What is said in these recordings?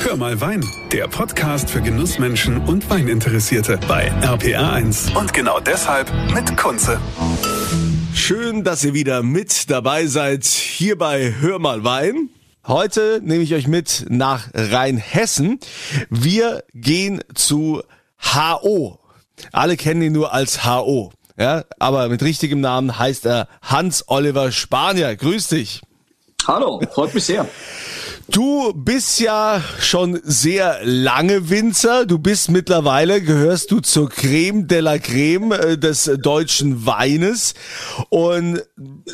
Hör mal Wein, der Podcast für Genussmenschen und Weininteressierte bei RPR1. Und genau deshalb mit Kunze. Schön, dass ihr wieder mit dabei seid hier bei Hör mal Wein. Heute nehme ich euch mit nach Rheinhessen. Wir gehen zu HO. Alle kennen ihn nur als HO. Ja, aber mit richtigem Namen heißt er Hans Oliver Spanier. Grüß dich. Hallo, freut mich sehr. Du bist ja schon sehr lange Winzer. Du bist mittlerweile, gehörst du zur Creme de la Creme äh, des deutschen Weines. Und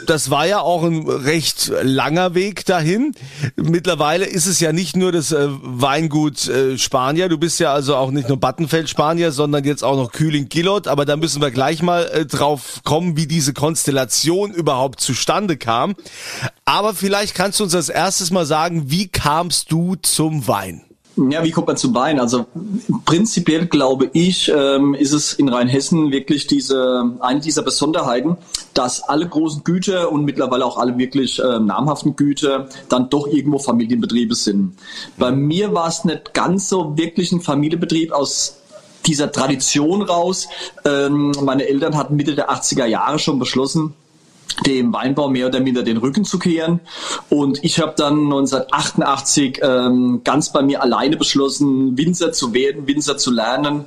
das war ja auch ein recht langer Weg dahin. Mittlerweile ist es ja nicht nur das äh, Weingut äh, Spanier. Du bist ja also auch nicht nur Battenfeld Spanier, sondern jetzt auch noch Kühling Gillot. Aber da müssen wir gleich mal drauf kommen, wie diese Konstellation überhaupt zustande kam. Aber vielleicht kannst du uns als erstes mal sagen, wie kamst du zum Wein? Ja, wie kommt man zum Wein? Also prinzipiell glaube ich, ähm, ist es in Rheinhessen wirklich diese eine dieser Besonderheiten, dass alle großen Güter und mittlerweile auch alle wirklich äh, namhaften Güter dann doch irgendwo Familienbetriebe sind. Bei mir war es nicht ganz so wirklich ein Familienbetrieb aus dieser Tradition raus. Ähm, meine Eltern hatten Mitte der 80er Jahre schon beschlossen, dem Weinbau mehr oder minder den Rücken zu kehren. Und ich habe dann 1988 ähm, ganz bei mir alleine beschlossen, Winzer zu werden, Winzer zu lernen.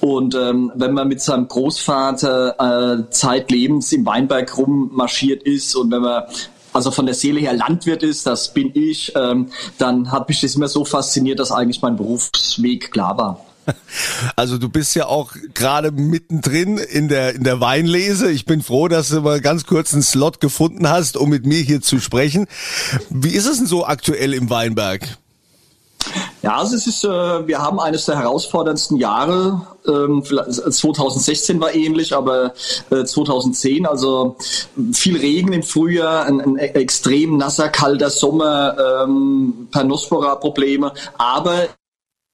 Und ähm, wenn man mit seinem Großvater äh, zeitlebens im Weinberg rummarschiert ist und wenn man also von der Seele her Landwirt ist, das bin ich, ähm, dann hat mich das immer so fasziniert, dass eigentlich mein Berufsweg klar war. Also du bist ja auch gerade mittendrin in der, in der Weinlese. Ich bin froh, dass du mal ganz kurz einen Slot gefunden hast, um mit mir hier zu sprechen. Wie ist es denn so aktuell im Weinberg? Ja, also es ist, äh, wir haben eines der herausforderndsten Jahre. Ähm, 2016 war ähnlich, aber äh, 2010, also viel Regen im Frühjahr, ein, ein extrem nasser, kalter Sommer, ähm, Pernospora-Probleme, aber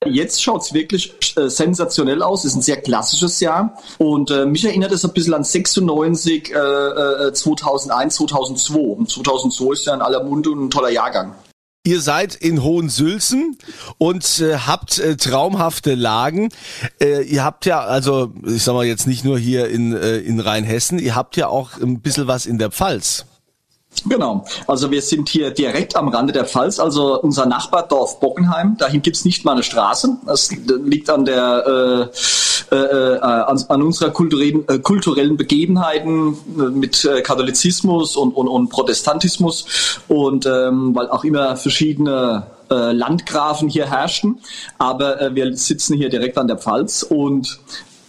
Jetzt schaut's wirklich äh, sensationell aus. Ist ein sehr klassisches Jahr. Und äh, mich erinnert es ein bisschen an 96, äh, 2001, 2002. Und 2002 ist ja in aller Munde und ein toller Jahrgang. Ihr seid in Hohensülzen und äh, habt äh, traumhafte Lagen. Äh, ihr habt ja, also ich sag mal jetzt nicht nur hier in, äh, in Rheinhessen, ihr habt ja auch ein bisschen was in der Pfalz. Genau, also wir sind hier direkt am Rande der Pfalz, also unser Nachbardorf Bockenheim. Dahin gibt's nicht mal eine Straße. Das liegt an der äh, äh, an, an unserer kulturellen, äh, kulturellen Begebenheiten äh, mit äh, Katholizismus und, und, und Protestantismus und ähm, weil auch immer verschiedene äh, Landgrafen hier herrschten. Aber äh, wir sitzen hier direkt an der Pfalz und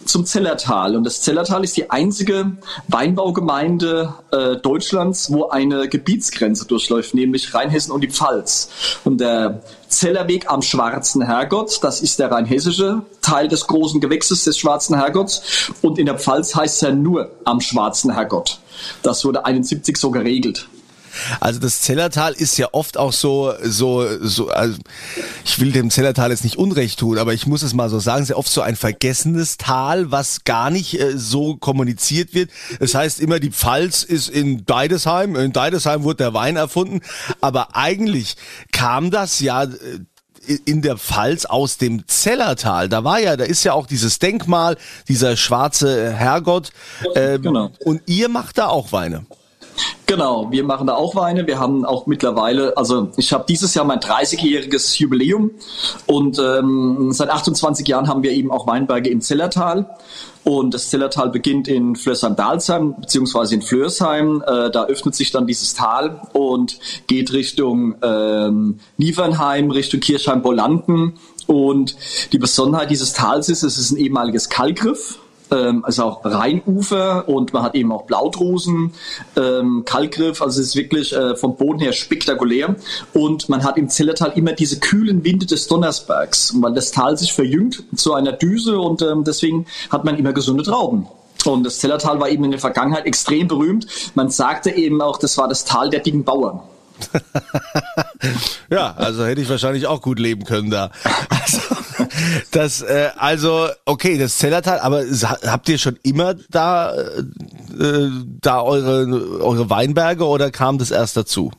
zum Zellertal. Und das Zellertal ist die einzige Weinbaugemeinde äh, Deutschlands, wo eine Gebietsgrenze durchläuft, nämlich Rheinhessen und die Pfalz. Und der Zellerweg am Schwarzen Herrgott, das ist der rheinhessische Teil des großen Gewächses des Schwarzen Herrgotts. Und in der Pfalz heißt er nur am Schwarzen Herrgott. Das wurde 71 so geregelt. Also das Zellertal ist ja oft auch so, so, so, also ich will dem Zellertal jetzt nicht Unrecht tun, aber ich muss es mal so sagen, sehr oft so ein vergessenes Tal, was gar nicht äh, so kommuniziert wird. Das heißt immer, die Pfalz ist in Deidesheim, in Deidesheim wurde der Wein erfunden, aber eigentlich kam das ja äh, in der Pfalz aus dem Zellertal. Da war ja, da ist ja auch dieses Denkmal, dieser schwarze Herrgott. Ähm, genau. Und ihr macht da auch Weine. Genau, wir machen da auch Weine. Wir haben auch mittlerweile, also ich habe dieses Jahr mein 30-jähriges Jubiläum und ähm, seit 28 Jahren haben wir eben auch Weinberge im Zellertal. Und das Zellertal beginnt in Flörsheim-Dalsheim beziehungsweise in Flörsheim. Äh, da öffnet sich dann dieses Tal und geht Richtung ähm, Niefernheim, Richtung Kirchheim-Bolanden. Und die Besonderheit dieses Tals ist, es ist ein ehemaliges Kalkriff also auch Rheinufer und man hat eben auch Blaudrosen, ähm, Kalkgriff, also es ist wirklich äh, vom Boden her spektakulär und man hat im Zellertal immer diese kühlen Winde des Donnersbergs, weil das Tal sich verjüngt zu einer Düse und ähm, deswegen hat man immer gesunde Trauben. Und das Zellertal war eben in der Vergangenheit extrem berühmt. Man sagte eben auch, das war das Tal der dicken Bauern. ja, also hätte ich wahrscheinlich auch gut leben können da. Also, das, äh, also, okay, das Zellertal, aber habt ihr schon immer da, äh, da eure, eure Weinberge oder kam das erst dazu?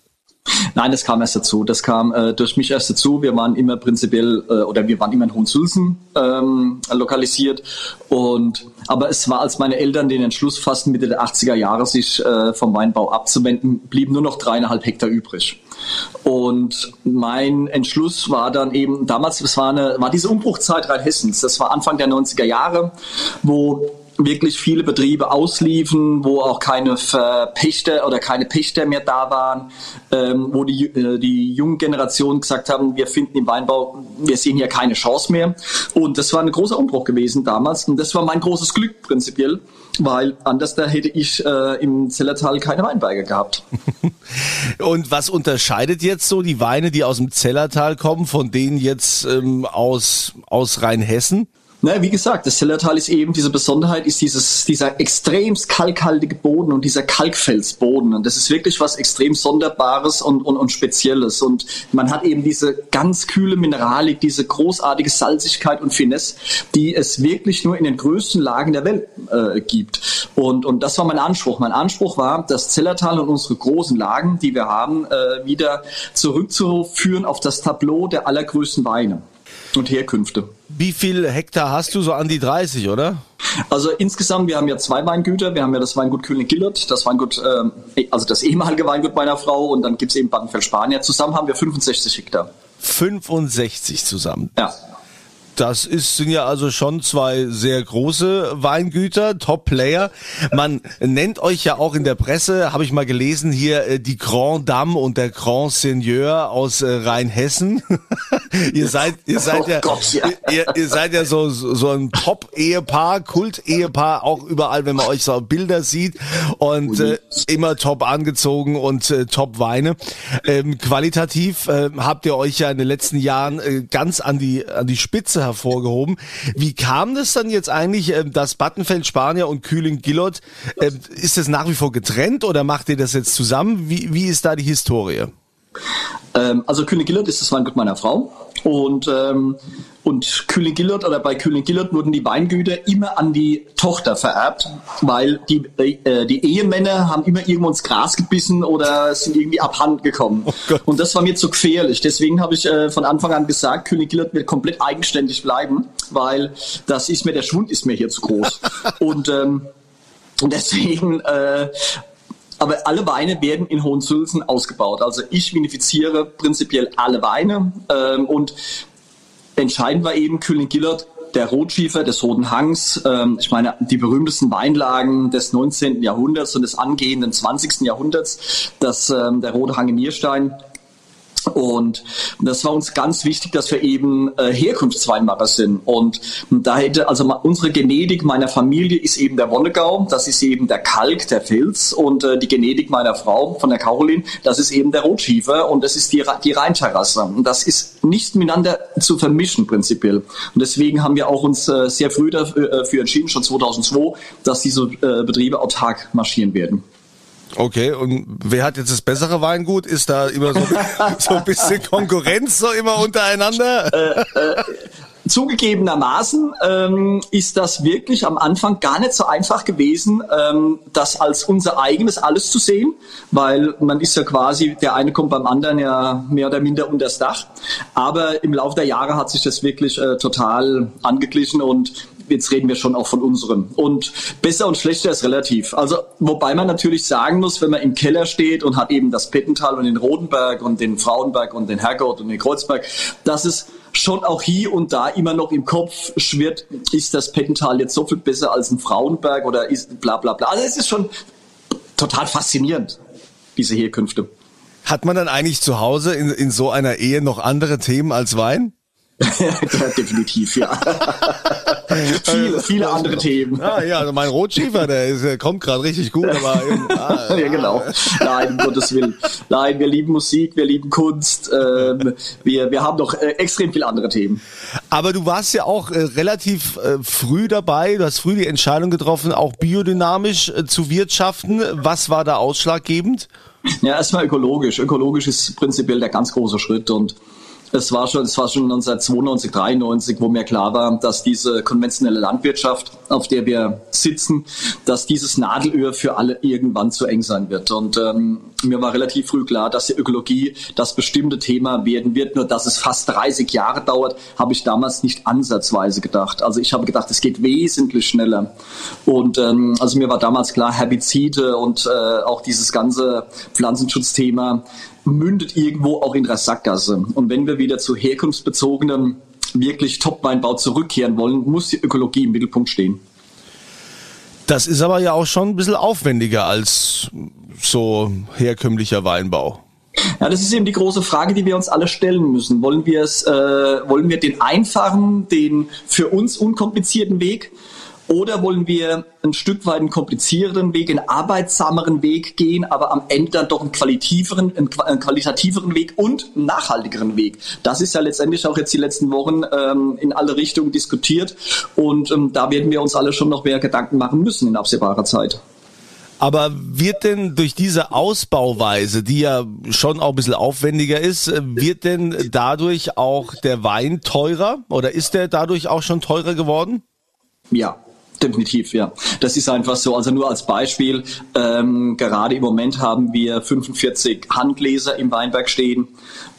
Nein, das kam erst dazu. Das kam äh, durch mich erst dazu. Wir waren immer prinzipiell äh, oder wir waren immer in Hohensulzen ähm, lokalisiert. Und aber es war, als meine Eltern den Entschluss fassten, Mitte der 80er Jahre sich äh, vom Weinbau abzuwenden, blieben nur noch dreieinhalb Hektar übrig. Und mein Entschluss war dann eben, damals, es war, eine, war diese Umbruchzeit Rheinhessens, das war Anfang der 90er Jahre, wo wirklich viele Betriebe ausliefen, wo auch keine Verpächter oder keine Pächter mehr da waren, ähm, wo die, äh, die jungen Generationen gesagt haben, wir finden im Weinbau, wir sehen hier keine Chance mehr. Und das war ein großer Umbruch gewesen damals. Und das war mein großes Glück prinzipiell, weil anders da hätte ich äh, im Zellertal keine Weinberge gehabt. Und was unterscheidet jetzt so die Weine, die aus dem Zellertal kommen, von denen jetzt ähm, aus, aus Rheinhessen? Na, wie gesagt, das Zellertal ist eben diese Besonderheit, ist dieses, dieser extrem kalkhaltige Boden und dieser Kalkfelsboden. Und das ist wirklich was extrem Sonderbares und, und, und Spezielles. Und man hat eben diese ganz kühle Mineralik, diese großartige Salzigkeit und Finesse, die es wirklich nur in den größten Lagen der Welt äh, gibt. Und, und das war mein Anspruch. Mein Anspruch war, das Zellertal und unsere großen Lagen, die wir haben, äh, wieder zurückzuführen auf das Tableau der allergrößten Weine und Herkünfte. Wie viel Hektar hast du? So an die 30, oder? Also insgesamt, wir haben ja zwei Weingüter. Wir haben ja das Weingut Kühling-Gillert, das Weingut, äh, also das ehemalige Weingut meiner Frau und dann gibt es eben Battenfeld-Spanier. Zusammen haben wir 65 Hektar. 65 zusammen? Ja. Das ist, sind ja also schon zwei sehr große Weingüter, Top-Player. Man nennt euch ja auch in der Presse, habe ich mal gelesen, hier äh, die Grand Dame und der Grand Seigneur aus äh, Rheinhessen. ihr seid, ihr seid oh ja, Gott, ja. Ihr, ihr, seid ja so, so ein Top-Ehepaar, Kult-Ehepaar, auch überall, wenn man euch so Bilder sieht und äh, immer top angezogen und äh, top Weine. Ähm, qualitativ äh, habt ihr euch ja in den letzten Jahren äh, ganz an die, an die Spitze hervorgehoben. Wie kam das dann jetzt eigentlich, äh, dass Battenfeld Spanier und Kühling Gillot, äh, ist das nach wie vor getrennt oder macht ihr das jetzt zusammen? Wie, wie ist da die Historie? Ähm, also Kühling Gillot ist das Weingut meiner Frau und ähm, und Kühling Gillert oder bei Kühling Gillert wurden die Weingüter immer an die Tochter vererbt, weil die, äh, die Ehemänner haben immer irgendwo ins Gras gebissen oder sind irgendwie abhanden gekommen. Oh und das war mir zu gefährlich. Deswegen habe ich äh, von Anfang an gesagt, Kühling Gillert wird komplett eigenständig bleiben, weil das ist mir, der Schwund ist mir hier zu groß. und ähm, deswegen äh, aber alle Weine werden in Hohensulzen ausgebaut. Also ich vinifiziere prinzipiell alle Weine ähm, und Entscheidend war eben Kühling-Gillert, der Rotschiefer des Roten Hangs. Ähm, ich meine, die berühmtesten Weinlagen des 19. Jahrhunderts und des angehenden 20. Jahrhunderts, das, ähm, der Rote Hang in Nierstein, und das war uns ganz wichtig, dass wir eben äh, Herkunftsweinmacher sind. Und da hätte, also unsere Genetik meiner Familie ist eben der Wonnegau, das ist eben der Kalk, der Filz. Und äh, die Genetik meiner Frau, von der Caroline, das ist eben der Rotschiefer und das ist die, die Rheinterrasse. Und das ist nicht miteinander zu vermischen prinzipiell. Und deswegen haben wir auch uns äh, sehr früh dafür, äh, entschieden, schon 2002, dass diese äh, Betriebe autark marschieren werden. Okay, und wer hat jetzt das bessere Weingut? Ist da immer so, so ein bisschen Konkurrenz so immer untereinander? Äh, äh, zugegebenermaßen ähm, ist das wirklich am Anfang gar nicht so einfach gewesen, ähm, das als unser eigenes alles zu sehen, weil man ist ja quasi, der eine kommt beim anderen ja mehr oder minder unter das Dach. Aber im Laufe der Jahre hat sich das wirklich äh, total angeglichen und jetzt reden wir schon auch von unserem. Und besser und schlechter ist relativ. Also, wobei man natürlich sagen muss, wenn man im Keller steht und hat eben das Pettental und den Rodenberg und den Frauenberg und den Herrgott und den Kreuzberg, dass es schon auch hier und da immer noch im Kopf schwirrt, ist das Pettental jetzt so viel besser als ein Frauenberg oder ist bla bla bla. Also es ist schon total faszinierend, diese Herkünfte. Hat man dann eigentlich zu Hause in, in so einer Ehe noch andere Themen als Wein? ja, definitiv, ja. viele, viele andere Themen. Ah, ja, also mein Rotschiefer, der, ist, der kommt gerade richtig gut, aber ah, ja, genau. Nein, um Gottes Willen. Nein, wir lieben Musik, wir lieben Kunst, ähm, wir, wir haben doch äh, extrem viele andere Themen. Aber du warst ja auch äh, relativ äh, früh dabei, du hast früh die Entscheidung getroffen, auch biodynamisch äh, zu wirtschaften. Was war da ausschlaggebend? Ja, erstmal ökologisch. Ökologisch ist prinzipiell der ganz große Schritt und Es war schon, es war schon 1992, 93, wo mir klar war, dass diese konventionelle Landwirtschaft, auf der wir sitzen, dass dieses Nadelöhr für alle irgendwann zu eng sein wird. Und ähm, mir war relativ früh klar, dass die Ökologie das bestimmte Thema werden wird. Nur dass es fast 30 Jahre dauert, habe ich damals nicht ansatzweise gedacht. Also ich habe gedacht, es geht wesentlich schneller. Und ähm, also mir war damals klar, Herbizide und äh, auch dieses ganze Pflanzenschutzthema mündet irgendwo auch in der Sackgasse. Und wenn wir wieder zu herkunftsbezogenem, wirklich Top-Weinbau zurückkehren wollen, muss die Ökologie im Mittelpunkt stehen. Das ist aber ja auch schon ein bisschen aufwendiger als so herkömmlicher Weinbau. Ja, das ist eben die große Frage, die wir uns alle stellen müssen. Wollen wir es, äh, wollen wir den einfachen, den für uns unkomplizierten Weg oder wollen wir ein Stück weit einen komplizierteren Weg, einen arbeitsameren Weg gehen, aber am Ende dann doch einen qualitiveren, einen qualitativeren Weg und einen nachhaltigeren Weg? Das ist ja letztendlich auch jetzt die letzten Wochen ähm, in alle Richtungen diskutiert und ähm, da werden wir uns alle schon noch mehr Gedanken machen müssen in absehbarer Zeit. Aber wird denn durch diese Ausbauweise, die ja schon auch ein bisschen aufwendiger ist, wird denn dadurch auch der Wein teurer oder ist der dadurch auch schon teurer geworden? Ja, Definitiv, ja. Das ist einfach so. Also nur als Beispiel, ähm, gerade im Moment haben wir 45 Handgläser im Weinberg stehen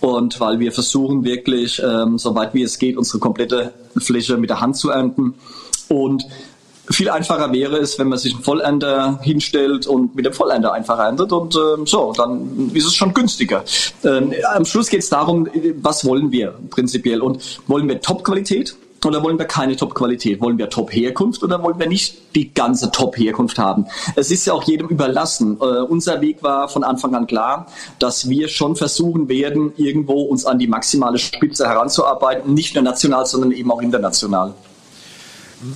und weil wir versuchen wirklich, ähm, soweit wie es geht, unsere komplette Fläche mit der Hand zu ernten und viel einfacher wäre es, wenn man sich einen Vollender hinstellt und mit dem Vollender einfach erntet und ähm, so, dann ist es schon günstiger. Ähm, am Schluss geht es darum, was wollen wir prinzipiell und wollen wir Top-Qualität? Oder wollen wir keine Top-Qualität? Wollen wir Top-Herkunft oder wollen wir nicht die ganze Top-Herkunft haben? Es ist ja auch jedem überlassen. Äh, unser Weg war von Anfang an klar, dass wir schon versuchen werden, irgendwo uns an die maximale Spitze heranzuarbeiten, nicht nur national, sondern eben auch international.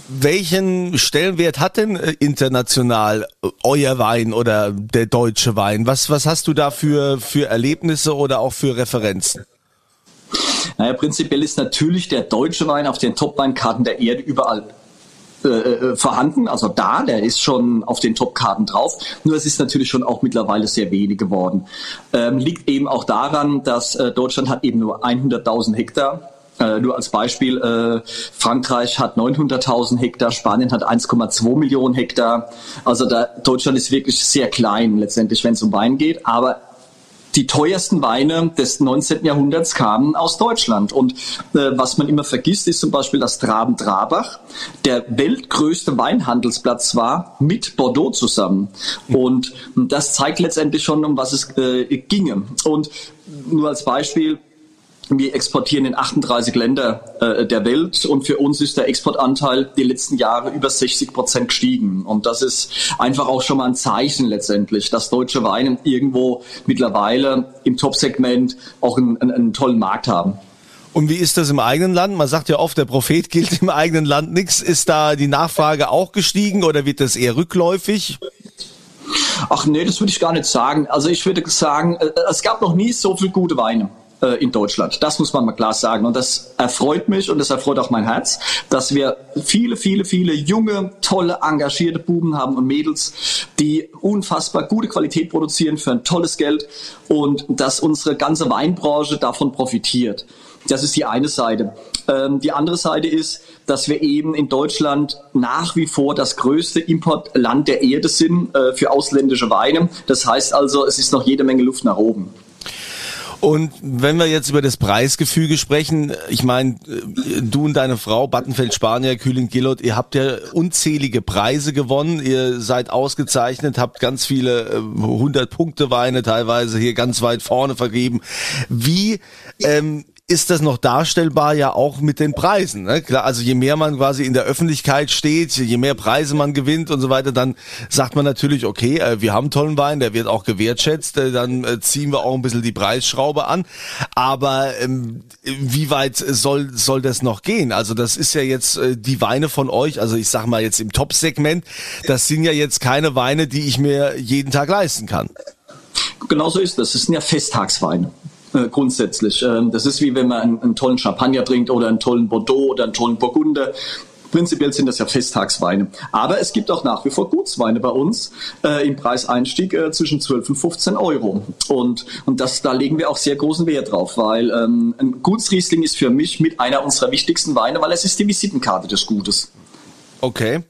Welchen Stellenwert hat denn äh, international äh, euer Wein oder der deutsche Wein? Was, was hast du da für, für Erlebnisse oder auch für Referenzen? Naja, prinzipiell ist natürlich der deutsche Wein auf den Top-Weinkarten der Erde überall äh, äh, vorhanden, also da, der ist schon auf den Top-Karten drauf. Nur es ist natürlich schon auch mittlerweile sehr wenig geworden. Ähm, liegt eben auch daran, dass äh, Deutschland hat eben nur 100.000 Hektar. Äh, nur als Beispiel, äh, Frankreich hat 900.000 Hektar, Spanien hat 1,2 Millionen Hektar. Also da, Deutschland ist wirklich sehr klein letztendlich, wenn es um Wein geht. Aber die teuersten Weine des 19. Jahrhunderts kamen aus Deutschland. Und äh, was man immer vergisst, ist zum Beispiel, dass Traben-Trabach der weltgrößte Weinhandelsplatz war mit Bordeaux zusammen. Und das zeigt letztendlich schon, um was es äh, ginge. Und nur als Beispiel, wir exportieren in 38 Länder äh, der Welt und für uns ist der Exportanteil die letzten Jahre über 60 Prozent gestiegen. Und das ist einfach auch schon mal ein Zeichen letztendlich, dass deutsche Weine irgendwo mittlerweile im Top-Segment auch einen, einen, einen tollen Markt haben. Und wie ist das im eigenen Land? Man sagt ja oft, der Prophet gilt im eigenen Land nichts. Ist da die Nachfrage auch gestiegen oder wird das eher rückläufig? Ach nee, das würde ich gar nicht sagen. Also ich würde sagen, äh, es gab noch nie so viele gute Weine. Äh, in Deutschland. Das muss man mal klar sagen. Und das erfreut mich und das erfreut auch mein Herz, dass wir viele, viele, viele junge, tolle, engagierte Buben haben und Mädels, die unfassbar gute Qualität produzieren für ein tolles Geld und dass unsere ganze Weinbranche davon profitiert. Das ist die eine Seite. Ähm, die andere Seite ist, dass wir eben in Deutschland nach wie vor das größte Importland der Erde sind äh, für ausländische Weine. Das heißt also, es ist noch jede Menge Luft nach oben. Und wenn wir jetzt über das Preisgefüge sprechen, ich meine, du und deine Frau, Battenfeld Spanier, Kühling Gillot, ihr habt ja unzählige Preise gewonnen, ihr seid ausgezeichnet, habt ganz viele 100 äh, Punkte Weine teilweise hier ganz weit vorne vergeben. Wie ähm, ist das noch darstellbar ja auch mit den Preisen. Ne? Klar, also je mehr man quasi in der Öffentlichkeit steht, je mehr Preise man gewinnt und so weiter, dann sagt man natürlich, okay, äh, wir haben tollen Wein, der wird auch gewertschätzt, äh, dann äh, ziehen wir auch ein bisschen die Preisschraube an. Aber ähm, wie weit soll, soll das noch gehen? Also das ist ja jetzt die Weine von euch, also ich sag mal jetzt im Top-Segment, das sind ja jetzt keine Weine, die ich mir jeden Tag leisten kann. Genauso ist das. Das sind ja Festtagsweine. Äh, grundsätzlich. Ähm, das ist wie wenn man einen, tollen Champagner trinkt oder einen tollen Bordeaux oder einen tollen Burgunder. Prinzipiell sind das ja Festtagsweine. Aber es gibt auch nach wie vor Gutsweine bei uns äh, im Preiseinstieg äh, zwischen 12 und 15 Euro. Und, und das, da legen wir auch sehr großen Wert drauf, weil ähm, ein Gutsriesling ist für mich mit einer unserer wichtigsten Weine, weil es ist die Visitenkarte des Gutes. Okay.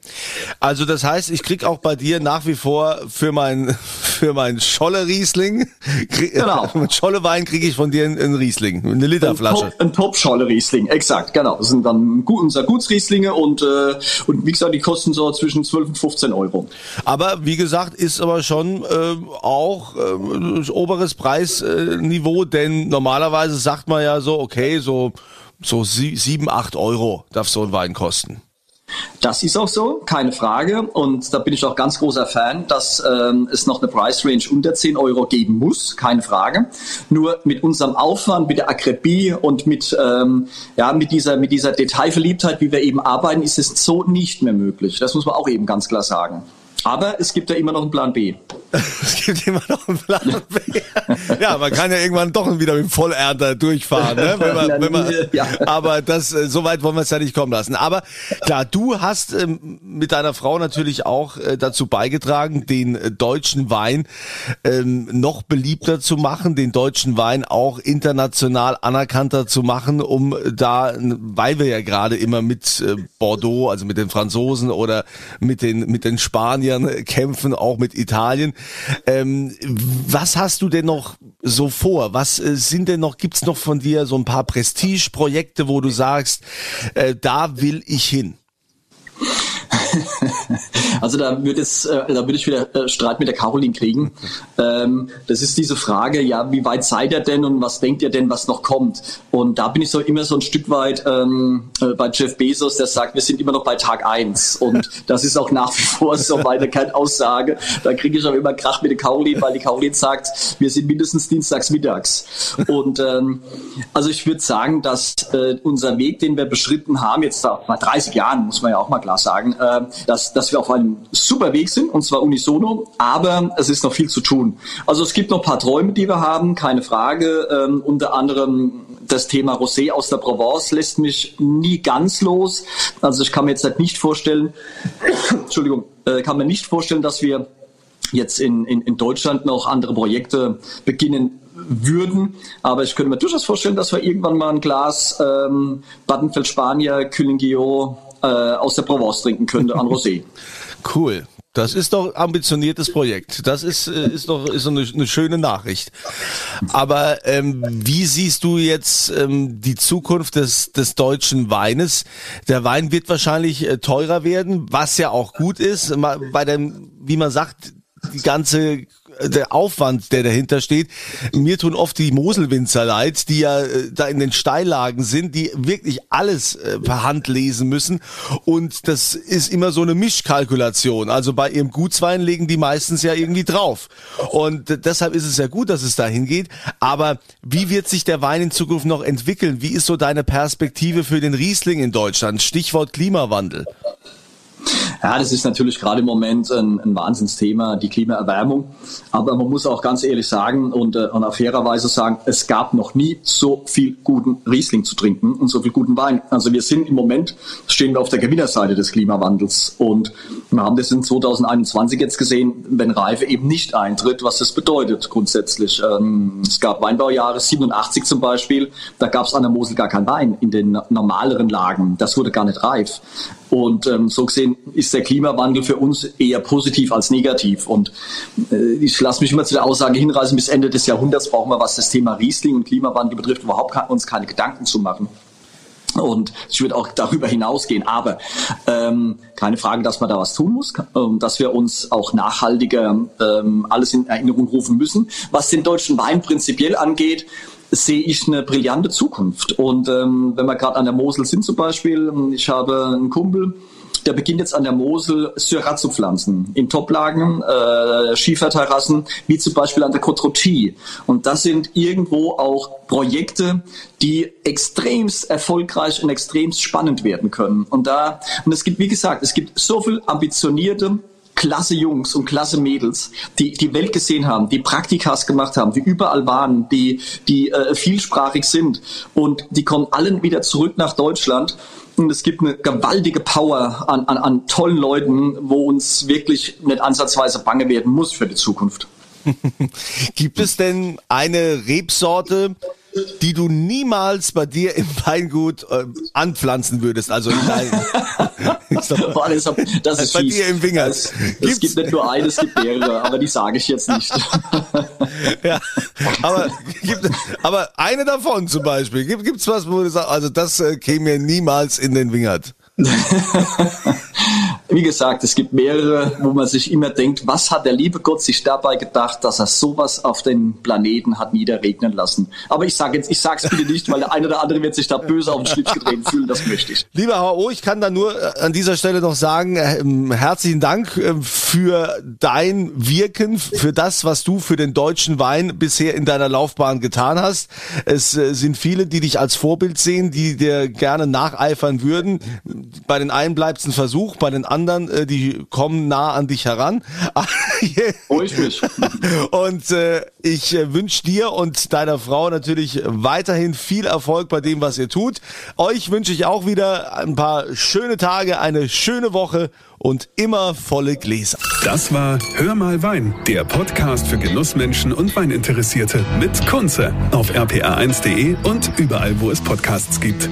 Also das heißt, ich krieg auch bei dir nach wie vor für mein für mein Scholle Riesling, genau. mein Scholle Wein kriege ich von dir einen Riesling, eine Literflasche. Ein Top, Scholle Riesling, exakt, genau. Das sind dann unser Gutsrieslinge und äh, und wie gesagt, die kosten so zwischen 12 und 15 Euro. Aber wie gesagt, ist aber schon äh, auch äh, oberes Preisniveau, denn normalerweise sagt man ja so, okay, so so sieben, acht Euro darf so ein Wein kosten. Das ist auch so, keine Frage. Und da bin ich auch ganz großer Fan, dass ähm, es noch eine Price Range unter 10 Euro geben muss, keine Frage. Nur mit unserem Aufwand, mit der Akribie und mit, ähm, ja, mit, dieser, mit dieser Detailverliebtheit, wie wir eben arbeiten, ist es so nicht mehr möglich. Das muss man auch eben ganz klar sagen. Aber es gibt ja immer noch einen Plan B. es gibt immer noch einen Plan B. ja, man kann ja irgendwann doch wieder mit dem Vollernter durchfahren. Ne? Wenn man, wenn man, ja. Aber das, äh, so weit wollen wir es ja nicht kommen lassen. Aber klar, du hast ähm, mit deiner Frau natürlich auch äh, dazu beigetragen, den äh, deutschen Wein ähm, noch beliebter zu machen, den deutschen Wein auch international anerkannter zu machen, um da, weil wir ja gerade immer mit äh, Bordeaux, also mit den Franzosen oder mit den, mit den Spaniern kämpfen, auch mit Italien. Ähm, was hast du denn noch so vor? Was äh, sind denn noch, gibt's noch von dir so ein paar Prestigeprojekte, wo du sagst, äh, da will ich hin? Also da würde es, äh, da würde ich wieder äh, Streit mit der Caroline kriegen. Ähm, das ist diese Frage, ja, wie weit seid ihr denn und was denkt ihr denn, was noch kommt? Und da bin ich so immer so ein Stück weit ähm, äh, bei Jeff Bezos, der sagt, wir sind immer noch bei Tag eins und das ist auch nach wie vor so weiter keine Aussage. Da kriege ich aber immer Krach mit der Caroline, weil die Caroline sagt, wir sind mindestens dienstags mittags. Und ähm, also ich würde sagen, dass äh, unser Weg, den wir beschritten haben, jetzt nach 30 Jahren, muss man ja auch mal klar sagen, äh, dass, dass wir auf einem super Weg sind, und zwar unisono, aber es ist noch viel zu tun. Also es gibt noch ein paar Träume, die wir haben, keine Frage. Ähm, unter anderem das Thema Rosé aus der Provence lässt mich nie ganz los. Also ich kann mir jetzt halt nicht vorstellen, Entschuldigung, äh, kann mir nicht vorstellen, dass wir jetzt in, in, in Deutschland noch andere Projekte beginnen würden. Aber ich könnte mir durchaus vorstellen, dass wir irgendwann mal ein Glas ähm, Battenfeld Spanier, Kühlingio äh, aus der Provence trinken könnte an Rosé. Cool. Das ist doch ambitioniertes Projekt. Das ist, äh, ist doch ist eine, eine schöne Nachricht. Aber ähm, wie siehst du jetzt ähm, die Zukunft des, des deutschen Weines? Der Wein wird wahrscheinlich äh, teurer werden, was ja auch gut ist. Bei dem, wie man sagt, die ganze der Aufwand, der dahinter steht. Mir tun oft die Moselwinzer leid, die ja äh, da in den Steillagen sind, die wirklich alles äh, per Hand lesen müssen. Und das ist immer so eine Mischkalkulation. Also bei ihrem Gutswein legen die meistens ja irgendwie drauf. Und deshalb ist es ja gut, dass es dahin geht. Aber wie wird sich der Wein in Zukunft noch entwickeln? Wie ist so deine Perspektive für den Riesling in Deutschland? Stichwort Klimawandel. Ja, das ist natürlich gerade im Moment ein, ein Wahnsinnsthema, die Klimaerwärmung. Aber man muss auch ganz ehrlich sagen und, äh, und auf fairerweise sagen, es gab noch nie so viel guten Riesling zu trinken und so viel guten Wein. Also wir sind im Moment, stehen wir auf der Gewinnerseite des Klimawandels. Und wir haben das in 2021 jetzt gesehen, wenn Reife eben nicht eintritt, was das bedeutet grundsätzlich. Ähm, es gab Weinbaujahre 87 zum Beispiel, da gab es an der Mosel gar kein Wein in den normaleren Lagen. Das wurde gar nicht reif. Und ähm, so gesehen ist der Klimawandel für uns eher positiv als negativ. Und äh, ich lasse mich immer zu der Aussage hinreißen, bis Ende des Jahrhunderts brauchen wir, was das Thema Riesling und Klimawandel betrifft, überhaupt uns keine Gedanken zu machen. Und ich würde auch darüber hinausgehen. Aber ähm, keine Frage, dass man da was tun muss, ähm, dass wir uns auch nachhaltiger ähm, alles in Erinnerung rufen müssen. Was den deutschen Wein prinzipiell angeht, sehe ich eine brillante Zukunft. Und ähm, wenn wir gerade an der Mosel sind zum Beispiel, ich habe einen Kumpel, der beginnt jetzt an der Mosel Syrah zu pflanzen. In Toplagen, äh, Schieferterrassen, wie zum Beispiel an der Côte Und das sind irgendwo auch Projekte, die extremst erfolgreich und extremst spannend werden können. Und da, und es gibt, wie gesagt, es gibt so viel ambitionierte klasse Jungs und klasse Mädels, die die Welt gesehen haben, die Praktikas gemacht haben, die überall waren, die, die äh, vielsprachig sind und die kommen allen wieder zurück nach Deutschland. Und es gibt eine gewaltige Power an, an, an tollen Leuten, wo uns wirklich nicht ansatzweise bange werden muss für die Zukunft. Gibt es denn eine Rebsorte, die du niemals bei dir im Weingut äh, anpflanzen würdest? Also in Boah, das, das ist bei fies. dir im Finger. Es, es gibt nicht nur eine, es gibt mehrere, aber die sage ich jetzt nicht. ja, aber, gibt, aber eine davon zum Beispiel. Gibt gibt's was, wo du sagst, also das äh, käme mir niemals in den Wingert? Wie gesagt, es gibt mehrere, wo man sich immer denkt, was hat der liebe Gott sich dabei gedacht, dass er sowas auf den Planeten hat niederregnen lassen. Aber ich sage jetzt, ich sag's bitte nicht, weil der eine oder andere wird sich da böse auf den Schlips gedreht fühlen, das möchte ich. Lieber HO, ich kann da nur äh, an dieser Stelle noch sagen, äh, herzlichen Dank äh, für dein Wirken, für das, was du für den deutschen Wein bisher in deiner Laufbahn getan hast. Es sind viele, die dich als Vorbild sehen, die dir gerne nacheifern würden. Bei den einen bleibt es ein Versuch, bei den anderen, äh, die kommen nah an dich heran. Ruhig mich. Und äh, ich äh, wünsche dir und deiner Frau natürlich weiterhin viel Erfolg bei dem, was ihr tut. Euch wünsche ich auch wieder ein paar schöne Tage, eine schöne Woche und immer volle Gläser. Das war Hör mal Wein, der Podcast für Genussmenschen und Weininteressierte mit Kunze auf rpa1.de und überall, wo es Podcasts gibt.